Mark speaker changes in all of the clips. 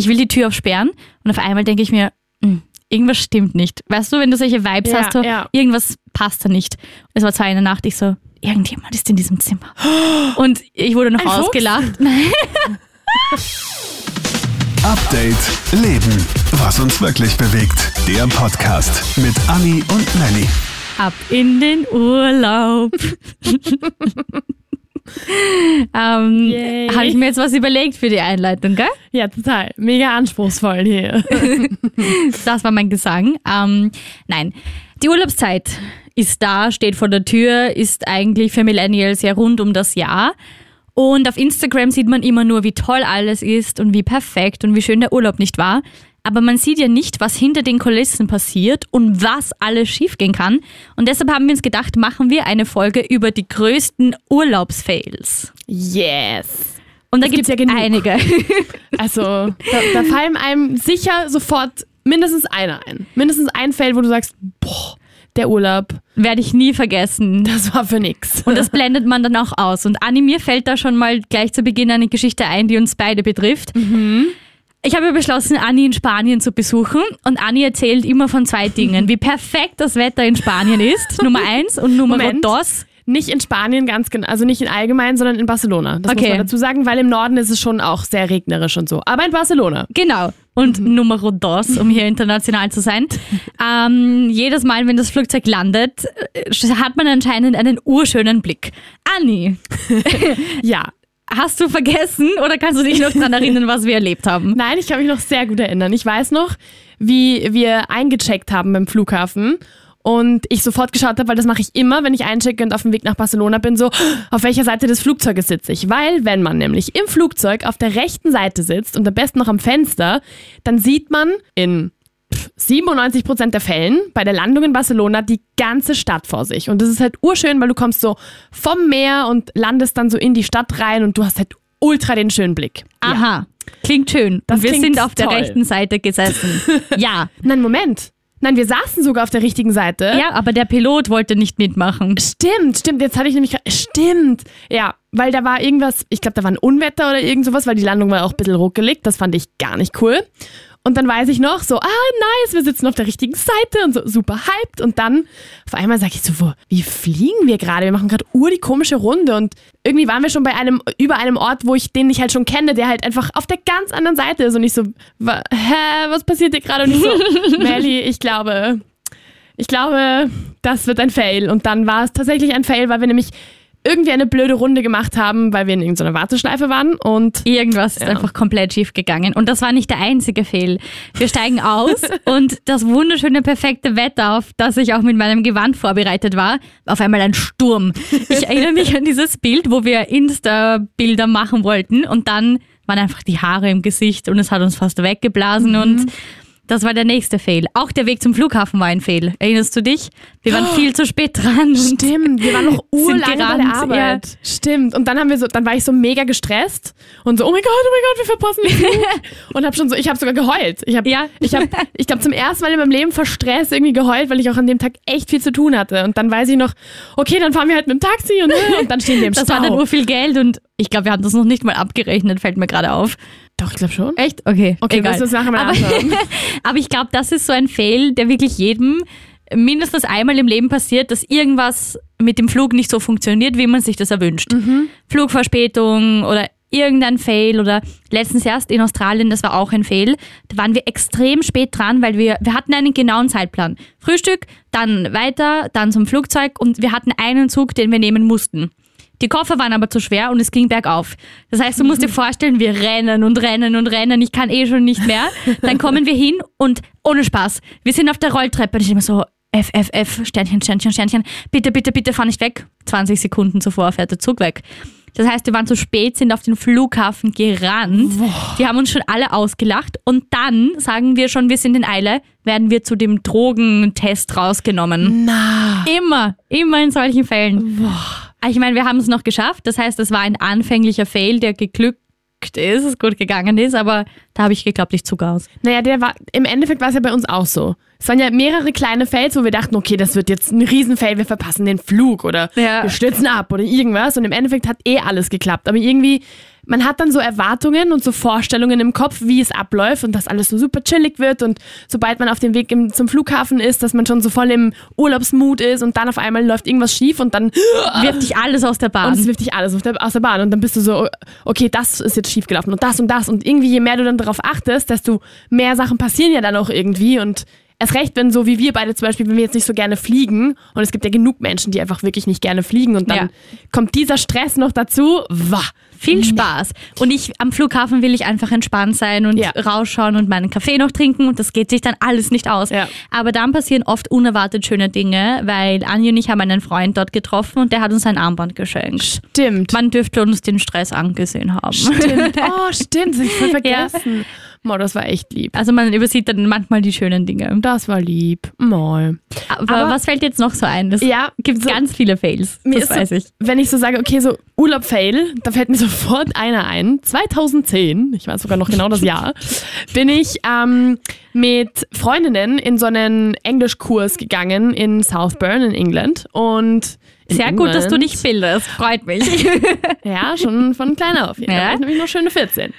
Speaker 1: ich will die Tür aufsperren und auf einmal denke ich mir, hm, irgendwas stimmt nicht. Weißt du, wenn du solche Vibes
Speaker 2: Ja,
Speaker 1: hast, so,
Speaker 2: ja.
Speaker 1: irgendwas passt da nicht. Es war zwei in der Nacht, ich so, irgendjemand ist in diesem Zimmer. Und ich wurde noch
Speaker 2: Ein
Speaker 1: ausgelacht. Nein.
Speaker 3: Update Leben. Was uns wirklich bewegt. Der Podcast mit Anni und Nelly.
Speaker 1: Ab in den Urlaub. ähm. Habe ich mir jetzt was überlegt für die Einleitung, gell?
Speaker 2: Ja, total. Mega anspruchsvoll hier.
Speaker 1: Das war mein Gesang. Ähm, nein, die Urlaubszeit ist da, steht vor der Tür, ist eigentlich für Millennials ja rund um das Jahr. Und auf Instagram sieht man immer nur, wie toll alles ist und wie perfekt und wie schön der Urlaub nicht war. Aber man sieht ja nicht, was hinter den Kulissen passiert und was alles schiefgehen kann. Und deshalb haben wir uns gedacht, machen wir eine Folge über die größten Urlaubsfails.
Speaker 2: Yes.
Speaker 1: Und da gibt es ja
Speaker 2: genug.
Speaker 1: einige.
Speaker 2: Also, da, da fallen einem sicher sofort mindestens einer ein. Mindestens ein Fail, wo du sagst, boah, der Urlaub,
Speaker 1: Werde ich nie vergessen.
Speaker 2: das war für nix.
Speaker 1: Und das blendet man dann auch aus. Und Anni, mir fällt da schon mal gleich zu Beginn eine Geschichte ein, die uns beide betrifft. Ich habe beschlossen, Anni in Spanien zu besuchen. Und Anni erzählt immer von zwei Dingen. Wie perfekt das Wetter in Spanien ist. Nummer eins und Nummer dos.
Speaker 2: Nicht in Spanien ganz genau, also nicht in allgemein, sondern in Barcelona. Das muss
Speaker 1: Okay.
Speaker 2: man dazu sagen, weil im Norden ist es schon auch sehr regnerisch und so. Aber in Barcelona.
Speaker 1: Genau. Und Nummer dos, um hier international zu sein. Ähm, jedes Mal, wenn das Flugzeug landet, äh, hat man anscheinend einen urschönen Blick. Anni,
Speaker 2: Ja.
Speaker 1: Hast du vergessen oder kannst du dich noch daran erinnern, was wir erlebt haben?
Speaker 2: Nein, ich kann mich noch sehr gut erinnern. Ich weiß noch, wie wir eingecheckt haben beim Flughafen und ich sofort geschaut habe, weil das mache ich immer, wenn ich einchecke und auf dem Weg nach Barcelona bin, so, auf welcher Seite des Flugzeuges sitze ich? Weil, wenn man nämlich im Flugzeug auf der rechten Seite sitzt und am besten noch am Fenster, dann sieht man in 97 Prozent der Fällen bei der Landung in Barcelona die ganze Stadt vor sich. Und das ist halt urschön, weil du kommst so vom Meer und landest dann so in die Stadt rein und du hast halt ultra den schönen Blick. Ja.
Speaker 1: Aha, klingt schön.
Speaker 2: Das
Speaker 1: wir
Speaker 2: klingt
Speaker 1: sind auf der
Speaker 2: toll.
Speaker 1: rechten Seite gesessen. ja.
Speaker 2: Nein, Moment. Nein, wir saßen sogar auf der richtigen Seite.
Speaker 1: Ja, aber der Pilot wollte nicht mitmachen.
Speaker 2: Stimmt, stimmt. Jetzt hatte ich nämlich. gra- Stimmt. Ja, weil da war irgendwas. Ich glaube, da war ein Unwetter oder irgend sowas, weil die Landung war auch ein bisschen ruckelig. Das fand ich gar nicht cool. Und dann weiß ich noch so, ah, nice, wir sitzen auf der richtigen Seite und so super hyped. Und dann auf einmal sage ich so, wo, wie fliegen wir gerade? Wir machen gerade ur die komische Runde. Und irgendwie waren wir schon bei einem, über einem Ort, wo ich den ich halt schon kenne, der halt einfach auf der ganz anderen Seite ist. Und ich so, wa, hä, was passiert hier gerade? Und ich so, Melly, ich glaube, ich glaube, das wird ein Fail. Und dann war es tatsächlich ein Fail, weil wir nämlich irgendwie eine blöde Runde gemacht haben, weil wir in irgendeiner Warteschleife waren. Und
Speaker 1: Irgendwas ist
Speaker 2: Ja.
Speaker 1: einfach komplett schief gegangen. Und das war nicht der einzige Fehl. Wir steigen aus und das wunderschöne, perfekte Wetter, auf das ich auch mit meinem Gewand vorbereitet war, auf einmal ein Sturm. Ich erinnere mich an dieses Bild, wo wir Insta-Bilder machen wollten und dann waren einfach die Haare im Gesicht und es hat uns fast weggeblasen und das war der nächste Fail. Auch der Weg zum Flughafen war ein Fail. Erinnerst du dich? Wir waren viel zu spät dran.
Speaker 2: Stimmt, wir waren noch
Speaker 1: Sind
Speaker 2: urlange bei der Arbeit. Stimmt. Und dann haben wir so, dann war ich so mega gestresst und so, oh mein Gott, oh mein Gott, wir verpassen den Flug. und hab schon so, ich habe sogar geheult. Ich habe,
Speaker 1: Ja.
Speaker 2: ich habe, ich glaube zum ersten Mal in meinem Leben vor Stress irgendwie geheult, weil ich auch an dem Tag echt viel zu tun hatte. Und dann weiß ich noch, okay, dann fahren wir halt mit dem Taxi und, und dann stehen wir im
Speaker 1: Das
Speaker 2: Stau.
Speaker 1: war dann nur viel Geld und ich glaube, wir haben das noch nicht mal abgerechnet, fällt mir gerade auf.
Speaker 2: Doch, ich glaube schon.
Speaker 1: Echt? Okay.
Speaker 2: Okay,
Speaker 1: egal.
Speaker 2: es nachher mal
Speaker 1: aber, aber ich glaube, das ist so ein Fail, der wirklich jedem mindestens einmal im Leben passiert, dass irgendwas mit dem Flug nicht so funktioniert, wie man sich das erwünscht.
Speaker 2: Mhm.
Speaker 1: Flugverspätung oder irgendein Fail oder letztens erst in Australien, das war auch ein Fail. Da waren wir extrem spät dran, weil wir, wir hatten einen genauen Zeitplan. Frühstück, dann weiter, dann zum Flugzeug und wir hatten einen Zug, den wir nehmen mussten. Die Koffer waren aber zu schwer und es ging bergauf. Das heißt, du musst dir vorstellen, wir rennen und rennen und rennen. Ich kann eh schon nicht mehr. Dann kommen wir hin und ohne Spaß. Wir sind auf der Rolltreppe und ich immer so, F, F, F, Sternchen, Sternchen, Sternchen. Bitte, bitte, bitte, fahr nicht weg. 20 Sekunden zuvor fährt der Zug weg. Das heißt, wir waren zu spät, sind auf den Flughafen gerannt. Die haben uns schon alle ausgelacht. Und dann sagen wir schon, wir sind in Eile, werden wir zu dem Drogentest rausgenommen.
Speaker 2: Na.
Speaker 1: Immer, immer in solchen Fällen. Ich meine, wir haben es noch geschafft. Das heißt, es war ein anfänglicher Fail, der geglückt ist, es gut gegangen ist, aber da habe ich geglaubt, ich zucke aus.
Speaker 2: Naja, der war, im Endeffekt war es ja bei uns auch so. Es waren ja mehrere kleine Fails, wo wir dachten, okay, das wird jetzt ein Riesenfail, wir verpassen den Flug oder
Speaker 1: Ja.
Speaker 2: wir stürzen ab oder irgendwas. Und im Endeffekt hat eh alles geklappt. Aber irgendwie, man hat dann so Erwartungen und so Vorstellungen im Kopf, wie es abläuft und dass alles so super chillig wird und sobald man auf dem Weg im, zum Flughafen ist, dass man schon so voll im Urlaubsmut ist und dann auf einmal läuft irgendwas schief und dann
Speaker 1: Wirft dich alles aus der Bahn.
Speaker 2: und es wirft dich alles aus der Bahn und dann bist du so, okay, das ist jetzt schief gelaufen und das und das und irgendwie je mehr du dann darauf achtest, desto mehr Sachen passieren ja dann auch irgendwie und erst recht, wenn so wie wir beide zum Beispiel, wenn wir jetzt nicht so gerne fliegen und es gibt ja genug Menschen, die einfach wirklich nicht gerne fliegen und dann
Speaker 1: Ja.
Speaker 2: kommt dieser Stress noch dazu, wah.
Speaker 1: Viel Spaß. Und ich am Flughafen will ich einfach entspannt sein und
Speaker 2: Ja.
Speaker 1: rausschauen und meinen Kaffee noch trinken und das geht sich dann alles nicht aus.
Speaker 2: Ja.
Speaker 1: Aber dann passieren oft unerwartet schöne Dinge, weil Anja und ich haben einen Freund dort getroffen und der hat uns ein Armband geschenkt.
Speaker 2: Stimmt.
Speaker 1: Man dürfte uns den Stress angesehen haben.
Speaker 2: Stimmt. Oh, stimmt, das hab ich voll vergessen. Mo, das war echt lieb.
Speaker 1: Also man übersieht dann manchmal die schönen Dinge.
Speaker 2: Das war lieb. Mo.
Speaker 1: Aber,
Speaker 2: Aber-
Speaker 1: was fällt jetzt noch so ein? Es
Speaker 2: Ja,
Speaker 1: gibt
Speaker 2: so-
Speaker 1: ganz viele Fails.
Speaker 2: Mir
Speaker 1: das
Speaker 2: ist so-
Speaker 1: weiß ich.
Speaker 2: Wenn ich so sage, okay, so Urlaub-Fail, da fällt mir sofort einer ein. 2010, ich weiß sogar noch genau das Jahr, bin ich ähm, mit Freundinnen in so einen Englischkurs gegangen in Southburn in England. Und in
Speaker 1: Sehr gut, dass du
Speaker 2: England-
Speaker 1: dich bildest. Freut mich.
Speaker 2: Ja, schon von klein auf. Ja. Da war ich nämlich noch schöne 14.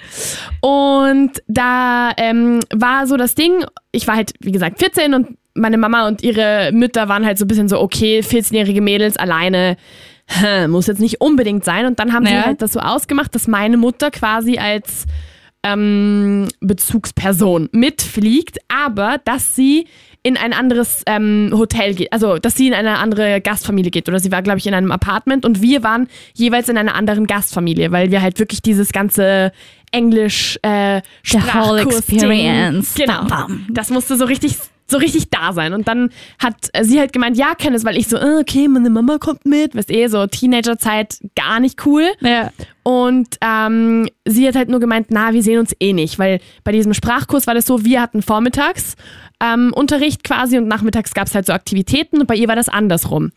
Speaker 2: Und da ähm, war so das Ding, ich war halt, wie gesagt, 14 und meine Mama und ihre Mütter waren halt so ein bisschen so, okay, 14-jährige Mädels alleine, muss jetzt nicht unbedingt sein. Und dann haben sie
Speaker 1: Ja.
Speaker 2: halt das so ausgemacht, dass meine Mutter quasi als ähm, Bezugsperson mitfliegt, aber dass sie in ein anderes ähm, Hotel geht, also dass sie in eine andere Gastfamilie geht oder sie war, glaube ich, in einem Apartment und wir waren jeweils in einer anderen Gastfamilie, weil wir halt wirklich dieses ganze Englisch äh, Sprachkurs-Ding-
Speaker 1: experience.
Speaker 2: Genau.
Speaker 1: Bam, bam.
Speaker 2: Das musste so richtig so richtig da sein. Und dann hat sie halt gemeint, ja, kenn es, weil ich so, äh, okay, meine Mama kommt mit, weißt eh, so Teenagerzeit gar nicht cool.
Speaker 1: Ja.
Speaker 2: Und ähm, sie hat halt nur gemeint, na, wir sehen uns eh nicht, weil bei diesem Sprachkurs war das so, wir hatten vormittags ähm, Unterricht quasi und nachmittags gab es halt so Aktivitäten und bei ihr war das andersrum.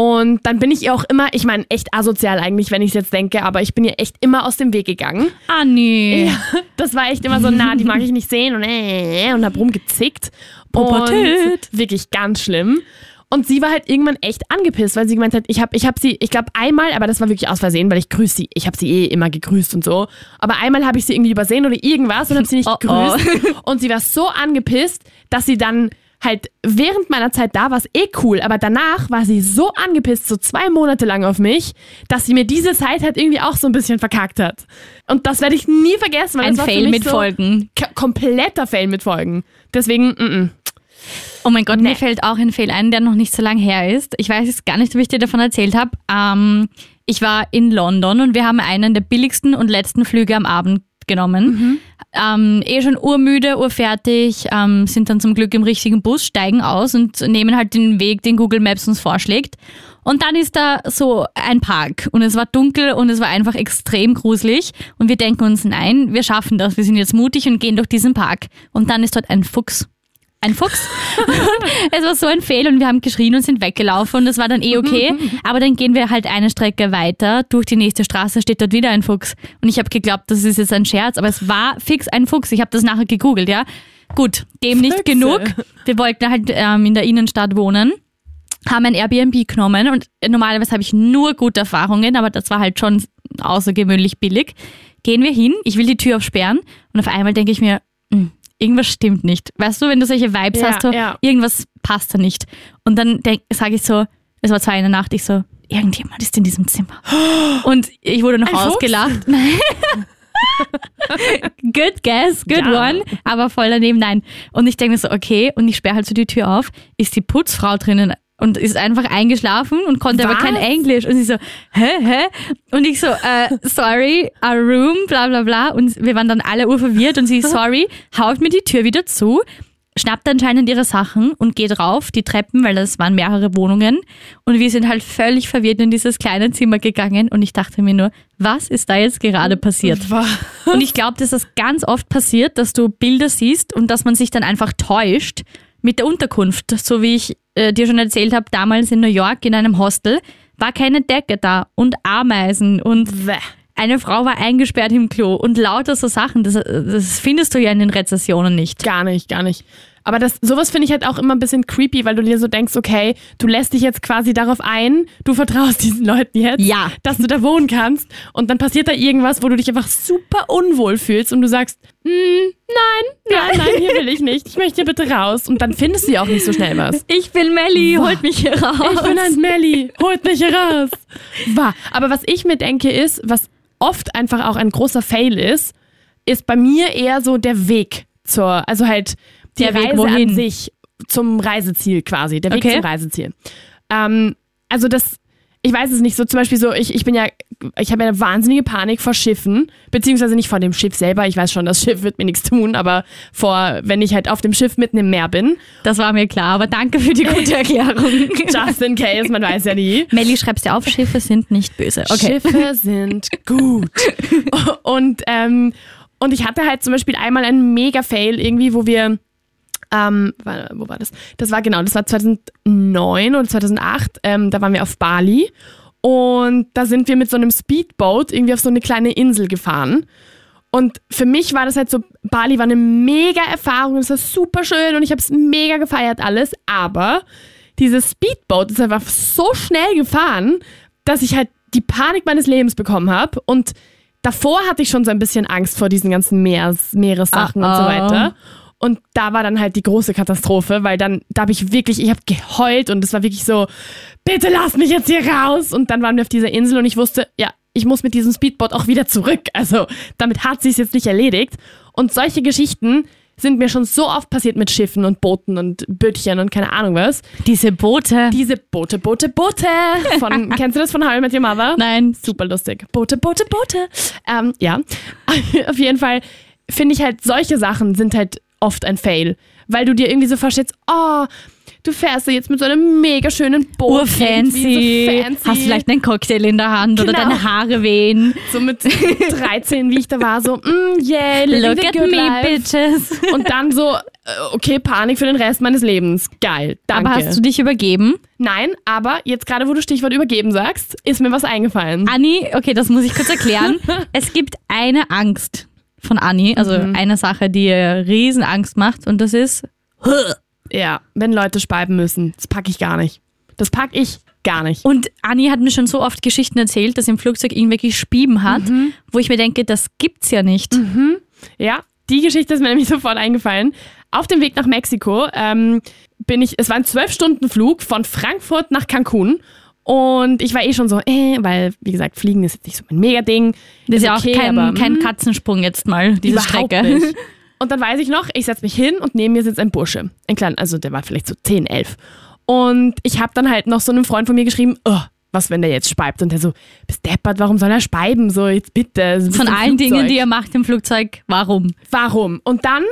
Speaker 2: Und dann bin ich ihr auch immer, ich meine, echt asozial eigentlich, wenn ich es jetzt denke, aber ich bin ihr echt immer aus dem Weg gegangen.
Speaker 1: Ah, nee.
Speaker 2: Ja, das war echt immer so, na, die mag ich nicht sehen und äh, und hab rumgezickt.
Speaker 1: Pubertät.
Speaker 2: Und wirklich ganz schlimm. Und sie war halt irgendwann echt angepisst, weil sie gemeint hat, ich habe ich hab sie, ich glaube einmal, aber das war wirklich aus Versehen, weil ich grüße sie, ich habe sie eh immer gegrüßt und so. Aber einmal habe ich sie irgendwie übersehen oder irgendwas und habe sie nicht
Speaker 1: Oh, oh.
Speaker 2: gegrüßt. Und sie war so angepisst, dass sie dann halt während meiner Zeit da war es eh cool, aber danach war sie so angepisst, so zwei Monate lang auf mich, dass sie mir diese Zeit halt irgendwie auch so ein bisschen verkackt hat. Und das werde ich nie vergessen, weil
Speaker 1: Ein
Speaker 2: das war für
Speaker 1: Fail
Speaker 2: mich
Speaker 1: mit
Speaker 2: so
Speaker 1: Folgen.
Speaker 2: k- kompletter Fail mit Folgen. Deswegen, mm -mm.
Speaker 1: Oh mein Gott,
Speaker 2: Nee.
Speaker 1: mir fällt auch ein Fail ein, der noch nicht so lange her ist. Ich weiß jetzt gar nicht, ob ich dir davon erzählt habe. Ähm, ich war in London und wir haben einen der billigsten und letzten Flüge am Abend genommen. Ähm, eh schon urmüde, urfertig, ähm, sind dann zum Glück im richtigen Bus, steigen aus und nehmen halt den Weg, den Google Maps uns vorschlägt. Und dann ist da so ein Park und es war dunkel und es war einfach extrem gruselig und wir denken uns, nein, wir schaffen das, wir sind jetzt mutig und gehen durch diesen Park. Und dann ist dort ein Fuchs ein Fuchs. es war so ein Fehl und wir haben geschrien und sind weggelaufen und das war dann eh okay. Aber dann gehen wir halt eine Strecke weiter. Durch die nächste Straße steht dort wieder ein Fuchs. Und ich habe geglaubt, das ist jetzt ein Scherz, aber es war fix ein Fuchs. Ich habe das nachher gegoogelt, ja. Gut, dem nicht
Speaker 2: Füchse.
Speaker 1: genug. Wir wollten halt ähm, in der Innenstadt wohnen haben ein Airbnb genommen und normalerweise habe ich nur gute Erfahrungen, aber das war halt schon außergewöhnlich billig. Gehen wir hin, ich will die Tür aufsperren und auf einmal denke ich mir, "Hm, irgendwas stimmt nicht. Weißt du, wenn du solche Vibes
Speaker 2: Ja,
Speaker 1: hast, so,
Speaker 2: ja.
Speaker 1: irgendwas passt da nicht. Und dann sage ich so, es war zwei in der Nacht, ich so, irgendjemand ist in diesem Zimmer. Und ich wurde noch
Speaker 2: Ein
Speaker 1: ausgelacht. Nein. good guess, good
Speaker 2: Ja.
Speaker 1: one, aber voll daneben, nein. Und ich denke mir so, okay, und ich sperre halt so die Tür auf, ist die Putzfrau drinnen und ist einfach eingeschlafen und konnte aber
Speaker 2: Was?
Speaker 1: kein Englisch. Und sie so, hä, hä? Und ich so, äh, sorry, a room, bla bla bla. Und wir waren dann alle urverwirrt und sie, sorry, haut mir die Tür wieder zu, schnappt anscheinend ihre Sachen und geht rauf, die Treppen, weil das waren mehrere Wohnungen. Und wir sind halt völlig verwirrt in dieses kleine Zimmer gegangen und ich dachte mir nur, was ist da jetzt gerade passiert? Und ich glaube, dass das ganz oft passiert, dass du Bilder siehst und dass man sich dann einfach täuscht mit der Unterkunft. So wie ich äh, dir schon erzählt habe, damals in New York in einem Hostel war keine Decke da und Ameisen und
Speaker 2: Bäh.
Speaker 1: eine Frau war eingesperrt im Klo und lauter so Sachen, das, das findest du ja in den Rezessionen nicht.
Speaker 2: Gar nicht, gar nicht. Aber das, sowas finde ich halt auch immer ein bisschen creepy, weil du dir so denkst, okay, du lässt dich jetzt quasi darauf ein, du vertraust diesen Leuten jetzt,
Speaker 1: Ja.
Speaker 2: dass du da wohnen kannst und dann passiert da irgendwas, wo du dich einfach super unwohl fühlst und du sagst, "Hm, nein, nein, nein, hier will ich nicht, ich möchte hier bitte raus und dann findest du ja auch nicht so schnell was.
Speaker 1: Ich bin Melli, holt mich hier raus.
Speaker 2: Ich bin ein Melli, holt mich hier raus. Wahr. Aber was ich mir denke ist, was oft einfach auch ein großer Fail ist, ist bei mir eher so der Weg zur, also halt
Speaker 1: Der Weg
Speaker 2: Reise
Speaker 1: wohin?
Speaker 2: an sich zum Reiseziel quasi, der Weg
Speaker 1: Okay.
Speaker 2: zum Reiseziel. Ähm, also das, ich weiß es nicht, so zum Beispiel so, ich, ich bin ja, ich habe ja eine wahnsinnige Panik vor Schiffen, beziehungsweise nicht vor dem Schiff selber, ich weiß schon, das Schiff wird mir nichts tun, aber vor, wenn ich halt auf dem Schiff mitten im Meer bin,
Speaker 1: Das war mir klar, aber danke für die gute Erklärung.
Speaker 2: just in case, man weiß ja nie.
Speaker 1: Melli, schreibst dir auf, Schiffe sind nicht böse. Okay.
Speaker 2: Schiffe sind gut. Und, ähm, und ich hatte halt zum Beispiel einmal einen Mega-Fail irgendwie, wo wir, ähm, wo war das? Das war genau, das war 2009 oder 2008, ähm, da waren wir auf Bali und da sind wir mit so einem Speedboat irgendwie auf so eine kleine Insel gefahren. Und für mich war das halt so, Bali war eine mega Erfahrung, es war super schön und ich habe es mega gefeiert alles, aber dieses Speedboat ist einfach so schnell gefahren, dass ich halt die Panik meines Lebens bekommen habe und davor hatte ich schon so ein bisschen Angst vor diesen ganzen Meeres, Meeressachen und so
Speaker 1: Uh-oh.
Speaker 2: weiter. Und da war dann halt die große Katastrophe, weil dann, da habe ich wirklich, ich habe geheult und es war wirklich so, bitte lass mich jetzt hier raus. Und dann waren wir auf dieser Insel und ich wusste, ja, ich muss mit diesem Speedboat auch wieder zurück. Also damit hat sich jetzt nicht erledigt. Und solche Geschichten sind mir schon so oft passiert mit Schiffen und Booten und Bötchen und keine Ahnung was.
Speaker 1: Diese Boote.
Speaker 2: Diese Boote, Boote, Boote von, kennst du das von How I Met Your Mother?
Speaker 1: Nein.
Speaker 2: Super lustig. Boote, Boote, Boote. Ähm, ja, auf jeden Fall finde ich halt, solche Sachen sind halt oft ein Fail. Weil du dir irgendwie so vorstellst, oh, du fährst da jetzt mit so einem mega schönen Boot.
Speaker 1: Urfancy.
Speaker 2: So fancy.
Speaker 1: Hast vielleicht einen Cocktail in der Hand oder
Speaker 2: Genau.
Speaker 1: deine Haare wehen.
Speaker 2: so mit 13, wie ich da war, so, mm, yeah,
Speaker 1: Look at me,
Speaker 2: life.
Speaker 1: bitches.
Speaker 2: Und dann so, äh, okay, Panik für den Rest meines Lebens. Geil, danke.
Speaker 1: Aber hast du dich übergeben?
Speaker 2: Nein, aber jetzt gerade, wo du Stichwort übergeben sagst, ist mir was eingefallen.
Speaker 1: Anni, okay, das muss ich kurz erklären. es gibt eine Angst von Anni, also eine Sache, die ihr riesen Angst macht und das ist
Speaker 2: Ja, wenn Leute speiben müssen, das packe ich gar nicht. Das packe ich gar nicht.
Speaker 1: und Anni hat mir schon so oft Geschichten erzählt, dass im Flugzeug irgendwer gespieben hat, wo ich mir denke, das gibt's ja nicht.
Speaker 2: Ja, die Geschichte ist mir nämlich sofort eingefallen. Auf dem Weg nach Mexiko ähm, bin ich, es war ein zwölf Stunden Flug von Frankfurt nach Cancun. Und ich war eh schon so, äh, weil, wie gesagt, Fliegen ist jetzt nicht so mein Mega-Ding.
Speaker 1: Das ist ja auch
Speaker 2: okay,
Speaker 1: kein,
Speaker 2: aber,
Speaker 1: kein
Speaker 2: hm,
Speaker 1: Katzensprung jetzt mal, diese Strecke.
Speaker 2: Nicht. Und dann weiß ich noch, ich setze mich hin und neben mir sitzt ein Bursche. Ein kleiner, also der war vielleicht so 10, 11. Und ich habe dann halt noch so einem Freund von mir geschrieben, oh, was, wenn der jetzt speibt? Und der so, bist deppert, warum soll er speiben? So, jetzt bitte. bist
Speaker 1: Von allen Dingen,
Speaker 2: Flugzeug.
Speaker 1: die ihr macht im Flugzeug, warum?
Speaker 2: Warum? Und dann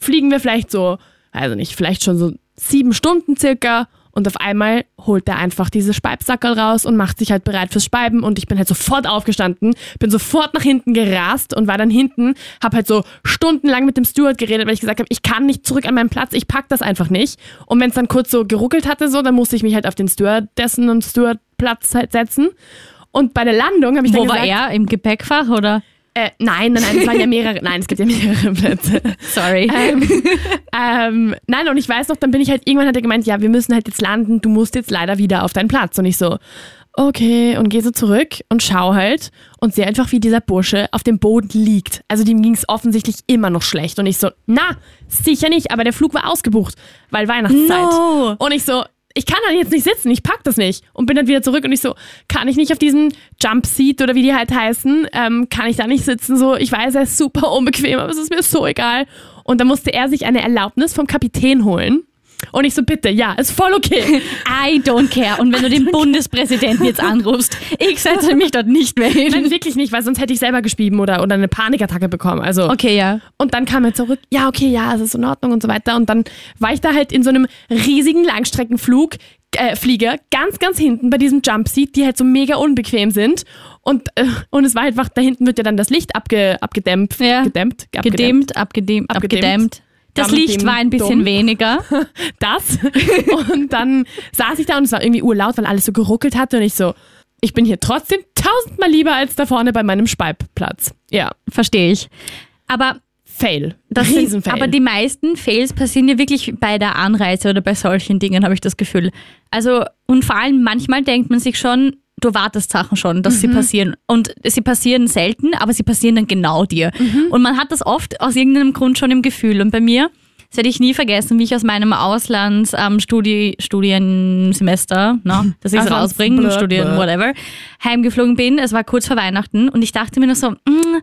Speaker 2: fliegen wir vielleicht so, also nicht, vielleicht schon so sieben Stunden circa. Und auf einmal holt er einfach diese Speibsackerl raus und macht sich halt bereit fürs Speiben. Und ich bin halt sofort aufgestanden, bin sofort nach hinten gerast und war dann hinten, hab halt so stundenlang mit dem Steward geredet, weil ich gesagt habe, ich kann nicht zurück an meinen Platz, ich pack das einfach nicht. Und wenn es dann kurz so geruckelt hatte, so, dann musste ich mich halt auf den Stewardessen und Stewardplatz halt setzen. Und bei der Landung habe ich
Speaker 1: Wo
Speaker 2: dann
Speaker 1: war
Speaker 2: gesagt,
Speaker 1: er? Im Gepäckfach oder?
Speaker 2: Äh, nein, nein, nein, es waren ja mehrere, nein, es gibt ja mehrere Plätze.
Speaker 1: Sorry.
Speaker 2: Ähm, ähm, nein, und ich weiß noch, dann bin ich halt, irgendwann hat er gemeint, ja, wir müssen halt jetzt landen, du musst jetzt leider wieder auf deinen Platz. Und ich so, okay, und gehe so zurück und schau halt und sehe einfach, wie dieser Bursche auf dem Boden liegt. Also dem ging es offensichtlich immer noch schlecht. Und ich so, na, sicher nicht, aber der Flug war ausgebucht, weil Weihnachtszeit.
Speaker 1: No.
Speaker 2: Und ich so, ich kann dann jetzt nicht sitzen, ich pack das nicht. Und bin dann wieder zurück und ich so, kann ich nicht auf diesen Jump Seat oder wie die halt heißen, ähm, kann ich da nicht sitzen? So, ich weiß, er ist super unbequem, aber es ist mir so egal. Und dann musste er sich eine Erlaubnis vom Kapitän holen. Und ich so, bitte, ja, ist voll okay.
Speaker 1: I don't care. Und wenn du den Bundespräsidenten jetzt anrufst, ich setze mich dort nicht mehr hin.
Speaker 2: Nein, wirklich nicht, weil sonst hätte ich selber gespieben oder, oder eine Panikattacke bekommen. Also,
Speaker 1: Okay, ja.
Speaker 2: Und dann kam er zurück, ja, okay, ja, es ist in Ordnung und so weiter. Und dann war ich da halt in so einem riesigen Langstreckenflug, äh, Flieger, ganz, ganz hinten bei diesem Jumpseat, die halt so mega unbequem sind. Und, äh, und es war einfach, da hinten wird ja dann das Licht abge, abgedämpft.
Speaker 1: Ja.
Speaker 2: Gedämmt, abgedämmt.
Speaker 1: Gedämmt, abgedämmt,
Speaker 2: Abgedämmt.
Speaker 1: abgedämmt. Das Licht war ein bisschen
Speaker 2: dumm.
Speaker 1: weniger.
Speaker 2: Das. Und dann saß ich da und es war irgendwie urlaut, weil alles so geruckelt hatte. Und ich so, ich bin hier trotzdem tausendmal lieber als da vorne bei meinem Speipplatz. Ja,
Speaker 1: Verstehe ich. Aber
Speaker 2: Fail.
Speaker 1: Das sind,
Speaker 2: Riesenfail.
Speaker 1: aber die meisten Fails passieren ja wirklich bei der Anreise oder bei solchen Dingen, habe ich das Gefühl. Also, und vor allem manchmal denkt man sich schon, du wartest Sachen schon, dass sie passieren. Und sie passieren selten, aber sie passieren dann genau dir. Und man hat das oft aus irgendeinem Grund schon im Gefühl. Und bei mir, das werde ich nie vergessen, wie ich aus meinem Auslands ähm, no, dass ich es rausbringe, Studien,
Speaker 2: blö.
Speaker 1: whatever, heimgeflogen bin. Es war kurz vor Weihnachten und ich dachte mir nur so, mm,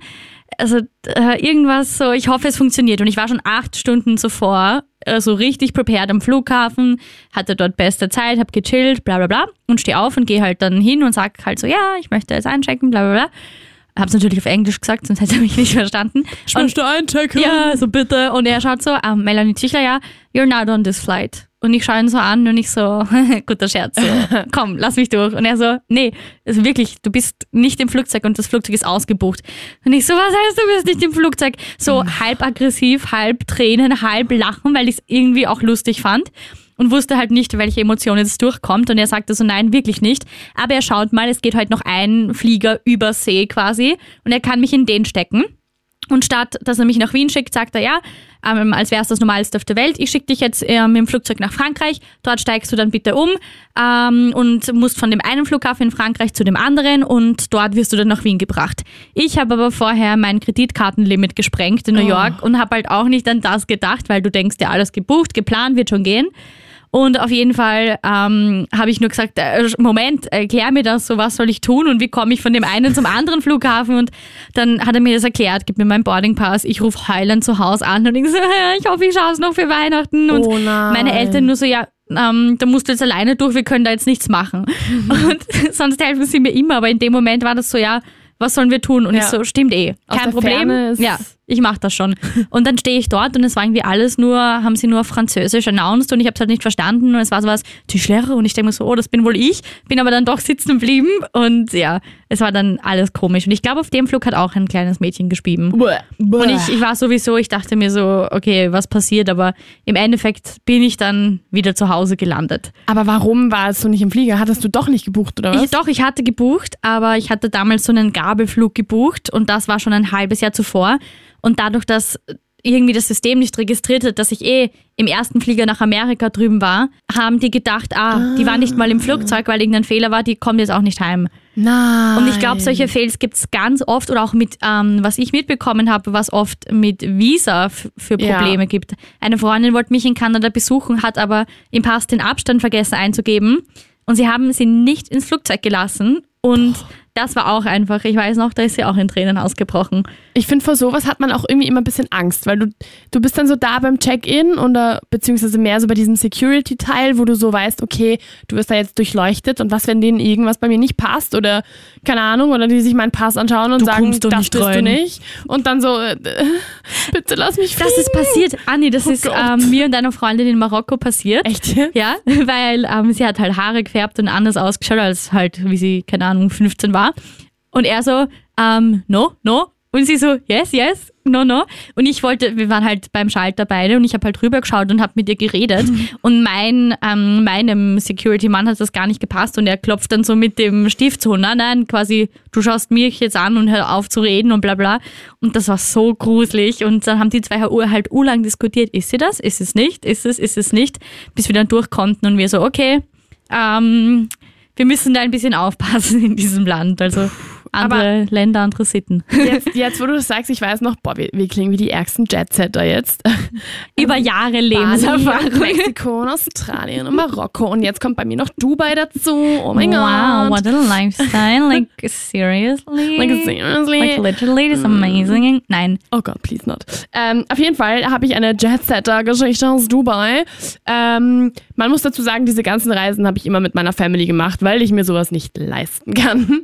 Speaker 1: also äh, irgendwas so, ich hoffe, es funktioniert. Und ich war schon acht Stunden zuvor äh, so richtig prepared am Flughafen, hatte dort beste Zeit, hab gechillt, bla bla bla und stehe auf und gehe halt dann hin und sag halt so, ja, ich möchte jetzt einchecken, bla bla bla. Hab's natürlich auf Englisch gesagt, sonst hätte er mich nicht verstanden.
Speaker 2: ich
Speaker 1: Und-
Speaker 2: möchte einchecken.
Speaker 1: ja, so bitte. Und er schaut so, ah, Melanie Zichler, ja, you're not on this flight. Und ich schaue ihn so an und ich so, guter Scherz, so, komm, lass mich durch. Und er so, nee, also wirklich, du bist nicht im Flugzeug und das Flugzeug ist ausgebucht. Und ich so, was heißt, du bist nicht im Flugzeug? So halb aggressiv, halb Tränen, halb lachen, weil ich es irgendwie auch lustig fand. Und wusste halt nicht, welche Emotion jetzt durchkommt. Und er sagte so, nein, wirklich nicht. Aber er schaut mal, es geht heute noch ein Flieger über See quasi. Und er kann mich in den stecken. Und statt, dass er mich nach Wien schickt, sagt er, ja, ähm, als wäre es das Normalste auf der Welt, ich schicke dich jetzt ähm, mit dem Flugzeug nach Frankreich, dort steigst du dann bitte um ähm, und musst von dem einen Flughafen in Frankreich zu dem anderen und dort wirst du dann nach Wien gebracht. Ich habe aber vorher mein Kreditkartenlimit gesprengt in New York und habe halt auch nicht an das gedacht, weil du denkst, ja, alles gebucht, geplant, wird schon gehen. Und auf jeden Fall ähm, habe ich nur gesagt, äh, Moment, erklär mir das, so was soll ich tun und wie komme ich von dem einen zum anderen Flughafen? Und dann hat er mir das erklärt, gib mir meinen Boardingpass, ich rufe heulend zu Hause an und ich so, ich hoffe, ich schaue es noch für Weihnachten. Und
Speaker 2: Oh
Speaker 1: meine Eltern nur so, ja, ähm, da musst du jetzt alleine durch, wir können da jetzt nichts machen. Und sonst helfen sie mir immer, aber in dem Moment war das so, ja, was sollen wir tun? Und ich
Speaker 2: Ja.
Speaker 1: so, stimmt eh, kein Problem.
Speaker 2: Ferne ist-
Speaker 1: ja, ich mache das schon. Und dann stehe ich dort und es war irgendwie alles nur, haben sie nur Französisch announced und ich habe es halt nicht verstanden und es war sowas, Tischlehrer und ich denke mir so, oh, das bin wohl ich, bin aber dann doch sitzen geblieben und ja, es war dann alles komisch. Und ich glaube, auf dem Flug hat auch ein kleines Mädchen gespieben. Und ich, ich war sowieso, ich dachte mir so, okay, was passiert, aber im Endeffekt bin ich dann wieder zu Hause gelandet.
Speaker 2: aber warum warst du nicht im Flieger? Hattest du doch nicht gebucht, oder was?
Speaker 1: Ich, doch, ich hatte gebucht, aber ich hatte damals so einen Gabelflug gebucht und das war schon ein halbes Jahr zuvor. Und dadurch, dass irgendwie das System nicht registriert hat, dass ich eh im ersten Flieger nach Amerika drüben war, haben die gedacht, ah, die war nicht mal im Flugzeug, weil irgendein Fehler war, die kommt jetzt auch nicht heim.
Speaker 2: Nein.
Speaker 1: Und ich glaube, solche Fails gibt's ganz oft oder auch mit, ähm, was ich mitbekommen habe, was oft mit Visa für
Speaker 2: Ja.
Speaker 1: Probleme gibt. Eine Freundin wollte mich in Kanada besuchen, hat aber im Pass den Abstand vergessen einzugeben und sie haben sie nicht ins Flugzeug gelassen und das war auch einfach, ich weiß noch, da ist sie auch in Tränen ausgebrochen.
Speaker 2: Ich finde, vor sowas hat man auch irgendwie immer ein bisschen Angst, weil du, du bist dann so da beim Check-in oder beziehungsweise mehr so bei diesem Security-Teil, wo du so weißt, okay, du wirst da jetzt durchleuchtet und was, wenn denen irgendwas bei mir nicht passt oder keine Ahnung, oder die sich meinen Pass anschauen und
Speaker 1: Du
Speaker 2: sagen, das bist du
Speaker 1: rein.
Speaker 2: nicht. Und dann so, äh, bitte lass mich fliegen.
Speaker 1: Das ist passiert, Anni, das ist
Speaker 2: Gott.
Speaker 1: ähm, mir und einer Freundin in Marokko passiert.
Speaker 2: Echt?
Speaker 1: Ja, weil ähm, sie hat halt Haare gefärbt und anders ausgeschaut als halt, wie sie, keine Ahnung, 15 war. Und er so, ähm, no, no. Und sie so, yes, yes, no, no. Und ich wollte, wir waren halt beim Schalter beide und ich habe halt rübergeschaut und habe mit ihr geredet. Und mein, ähm, meinem Security-Mann hat das gar nicht gepasst und er klopft dann so mit dem Stift so, nein, nein, quasi, du schaust mich jetzt an und hör auf zu reden und bla bla. Und das war so gruselig. Und dann haben die zwei Uhr halt urlang diskutiert, ist sie das, ist es nicht, ist es, ist es nicht, bis wir dann durch konnten und wir so, okay, ähm, wir müssen da ein bisschen aufpassen in diesem Land. Also andere Länder, andere Sitten.
Speaker 2: Jetzt, jetzt, wo du das sagst, ich weiß noch, boah, wir, wir klingen wie die ärgsten Jet-Setter jetzt.
Speaker 1: Über Jahre Lebenserfahrung.
Speaker 2: Mexiko und Australien und Marokko und jetzt kommt bei mir noch Dubai dazu. Oh mein
Speaker 1: Wow,
Speaker 2: Gott.
Speaker 1: what a lifestyle. Like, seriously?
Speaker 2: Like, seriously?
Speaker 1: Like, literally, this amazing. Nein.
Speaker 2: Oh Gott, please not. Ähm, auf jeden Fall habe ich eine Jet-Setter-Geschichte aus Dubai. Ähm, man muss dazu sagen, diese ganzen Reisen habe ich immer mit meiner Family gemacht, weil ich mir sowas nicht leisten kann.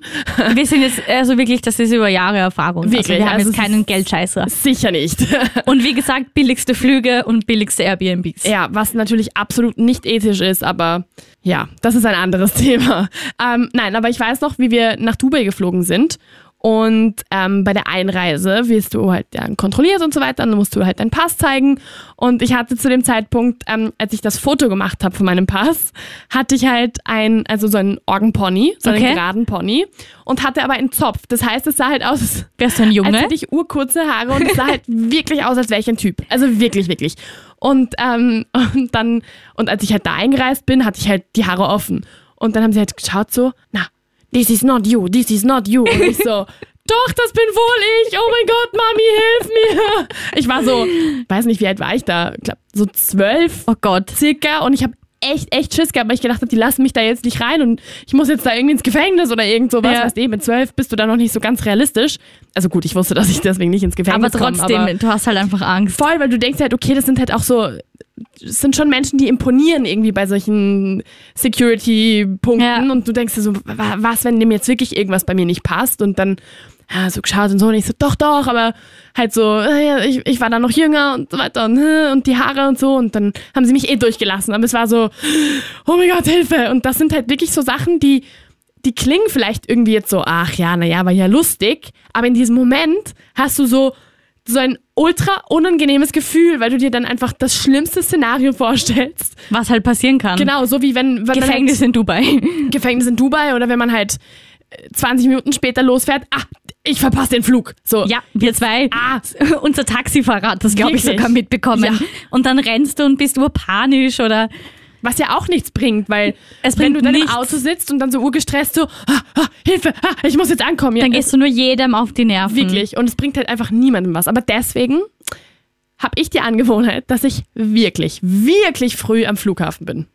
Speaker 1: Wir sind jetzt, also wirklich, das ist über Jahre Erfahrung. Also
Speaker 2: Wirklich,
Speaker 1: wir haben
Speaker 2: also
Speaker 1: jetzt keinen
Speaker 2: ist-
Speaker 1: Geldscheißer.
Speaker 2: Sicher nicht.
Speaker 1: Und wie gesagt, billigste Flüge und billigste Airbnbs.
Speaker 2: ja, was natürlich absolut nicht ethisch ist, aber ja, das ist ein anderes Thema. Ähm, nein, aber ich weiß noch, wie wir nach Dubai geflogen sind. Und ähm, bei der Einreise wirst du halt dann kontrolliert und so weiter. Dann musst du halt deinen Pass zeigen. Und ich hatte zu dem Zeitpunkt, ähm, als ich das Foto gemacht habe von meinem Pass, hatte ich halt ein, also so einen Orgenpony, so einen
Speaker 1: Okay.
Speaker 2: geraden Pony und hatte aber einen Zopf. Das heißt, es sah halt aus,
Speaker 1: Wärst du ein
Speaker 2: als
Speaker 1: Junge?
Speaker 2: hätte ich urkurze Haare und es sah halt wirklich aus, als wäre ich ein Typ. Also wirklich, wirklich. Und, ähm, und dann, und als ich halt da eingereist bin, hatte ich halt die Haare offen. Und dann haben sie halt geschaut so, na, this is not you, this is not you. Und ich so, doch, das bin wohl ich. Oh mein Gott, Mami, hilf mir. Ich war so, weiß nicht, wie alt war ich da? Ich glaub, so zwölf
Speaker 1: Oh Gott.
Speaker 2: circa und ich habe echt, echt Schiss gehabt, weil ich gedacht habe, die lassen mich da jetzt nicht rein und ich muss jetzt da irgendwie ins Gefängnis oder irgend sowas.
Speaker 1: Ja.
Speaker 2: Weißt du, mit zwölf bist du da noch nicht so ganz realistisch. Also gut, ich wusste, dass ich deswegen nicht ins
Speaker 1: Aber
Speaker 2: Gefängnis komme.
Speaker 1: trotzdem,
Speaker 2: aber
Speaker 1: du hast halt einfach Angst.
Speaker 2: voll, weil du denkst halt, okay, das sind halt auch so, es sind schon Menschen, die imponieren irgendwie bei solchen Security-Punkten
Speaker 1: Ja.
Speaker 2: und du denkst dir so, wa- was, wenn dem jetzt wirklich irgendwas bei mir nicht passt und dann ja, so geschaut und so und ich so, doch, doch, aber halt so, äh, ja, ich, ich war da noch jünger und so weiter und, äh, und die Haare und so und dann haben sie mich eh durchgelassen, aber es war so, oh mein Gott, Hilfe und das sind halt wirklich so Sachen, die die klingen vielleicht irgendwie jetzt so, ach ja, naja, war ja lustig, aber in diesem Moment hast du so, so ein ultra unangenehmes Gefühl, weil du dir dann einfach das schlimmste Szenario vorstellst.
Speaker 1: Was halt passieren kann.
Speaker 2: Genau, so wie wenn, wenn
Speaker 1: Gefängnis in Dubai.
Speaker 2: halt, Gefängnis in Dubai oder wenn man halt äh, 20 Minuten später losfährt, ah, ich verpasse den Flug. So.
Speaker 1: Ja, wir zwei.
Speaker 2: Ah,
Speaker 1: Unser Taxifahrer hat das, glaube ich, sogar mitbekommen.
Speaker 2: Ja.
Speaker 1: Und dann rennst du und bist urpanisch oder
Speaker 2: was ja auch nichts bringt, weil
Speaker 1: Es
Speaker 2: wenn
Speaker 1: bringt
Speaker 2: du dann
Speaker 1: nichts.
Speaker 2: im Auto sitzt und dann so urgestresst so, ah, ah, Hilfe, ah, ich muss jetzt ankommen. Ja,
Speaker 1: dann gehst du nur jedem auf die Nerven.
Speaker 2: Wirklich. Und es bringt halt einfach niemandem was. Aber deswegen habe ich die Angewohnheit, dass ich wirklich, wirklich früh am Flughafen bin.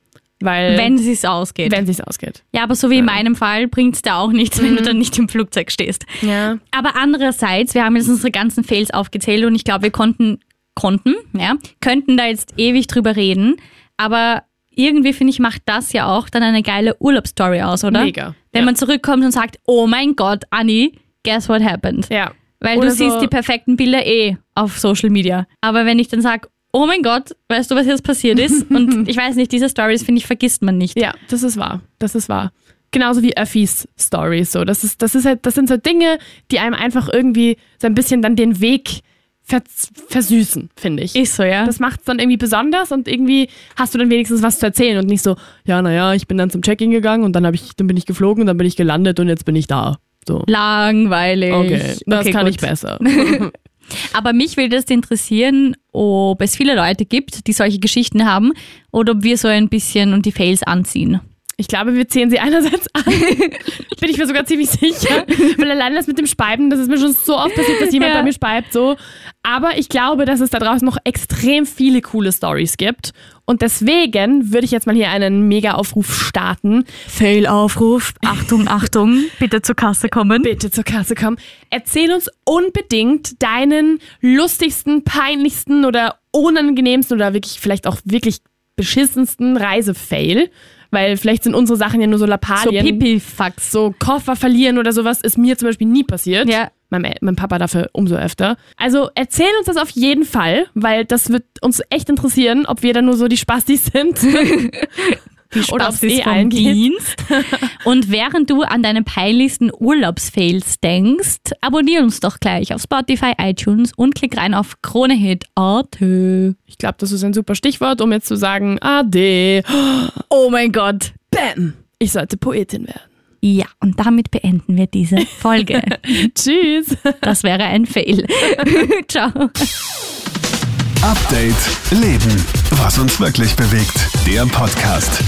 Speaker 2: Weil,
Speaker 1: Wenn es sich ausgeht.
Speaker 2: wenn sich's ausgeht.
Speaker 1: Ja, aber so wie in meinem Fall bringt es dir auch nichts, wenn du dann nicht im Flugzeug stehst.
Speaker 2: Ja.
Speaker 1: Aber andererseits, wir haben jetzt unsere ganzen Fails aufgezählt und ich glaube, wir konnten, konnten, ja, könnten da jetzt ewig drüber reden. Aber irgendwie finde ich, macht das ja auch dann eine geile Urlaubsstory aus, oder?
Speaker 2: Mega.
Speaker 1: Wenn
Speaker 2: ja.
Speaker 1: man zurückkommt und sagt, oh mein Gott, Anni, guess what happened?
Speaker 2: Ja.
Speaker 1: Weil
Speaker 2: Oder
Speaker 1: du siehst
Speaker 2: so-
Speaker 1: die perfekten Bilder eh auf Social Media. Aber wenn ich dann sage, oh mein Gott, weißt du, was jetzt passiert ist? Und ich weiß nicht, diese Stories, finde ich, vergisst man nicht.
Speaker 2: Ja, das ist wahr. Das ist wahr. Genauso wie Öffis Stories. So. Das, ist, das, ist halt, das sind so Dinge, die einem einfach irgendwie so ein bisschen dann den Weg vers versüßen, finde ich.
Speaker 1: Ist so, ja.
Speaker 2: Das macht es dann irgendwie besonders und irgendwie hast du dann wenigstens was zu erzählen und nicht so, ja, naja, ich bin dann zum Check-in gegangen und dann, ich, dann bin ich geflogen und dann bin ich gelandet und jetzt bin ich da. So.
Speaker 1: Langweilig.
Speaker 2: Okay, das
Speaker 1: Okay,
Speaker 2: kann
Speaker 1: gut.
Speaker 2: ich besser.
Speaker 1: Aber mich würde das interessieren, ob es viele Leute gibt, die solche Geschichten haben oder ob wir so ein bisschen und die Fails anziehen.
Speaker 2: Ich glaube, wir zählen sie einerseits an. Bin ich mir sogar ziemlich sicher. Weil allein das mit dem Speiben, das ist mir schon so oft passiert, dass jemand
Speaker 1: Ja.
Speaker 2: bei mir speibt. So. Aber ich glaube, dass es da draußen noch extrem viele coole Stories gibt. Und deswegen würde ich jetzt mal hier einen Mega-Aufruf starten.
Speaker 1: Fail-Aufruf. Achtung, Achtung. Bitte zur Kasse kommen.
Speaker 2: Bitte zur Kasse kommen. Erzähl uns unbedingt deinen lustigsten, peinlichsten oder unangenehmsten oder wirklich vielleicht auch wirklich beschissensten Reisefail. Weil vielleicht sind unsere Sachen ja nur so
Speaker 1: So
Speaker 2: Lappalien.
Speaker 1: Pipifax.
Speaker 2: so Koffer verlieren oder sowas ist mir zum Beispiel nie passiert.
Speaker 1: Ja.
Speaker 2: Mein, mein Papa dafür umso öfter. Also erzähl uns das auf jeden Fall, weil das wird uns echt interessieren, ob wir da nur so die Spastis sind.
Speaker 1: Die
Speaker 2: Oder ob's
Speaker 1: Spastis
Speaker 2: eh
Speaker 1: vom. Dienst. Und während du an deine peinlichsten Urlaubsfails denkst, abonnier uns doch gleich auf Spotify, iTunes und klick rein auf KroneHit.at.
Speaker 2: Ich glaube, das ist ein super Stichwort, um jetzt zu sagen, Ade.
Speaker 1: Oh mein Gott.
Speaker 2: Bam. Ich sollte Poetin werden.
Speaker 1: Ja, und damit beenden wir diese Folge.
Speaker 2: Tschüss.
Speaker 1: Das wäre ein Fail. Ciao.
Speaker 3: Update Leben. Was uns wirklich bewegt. Der Podcast.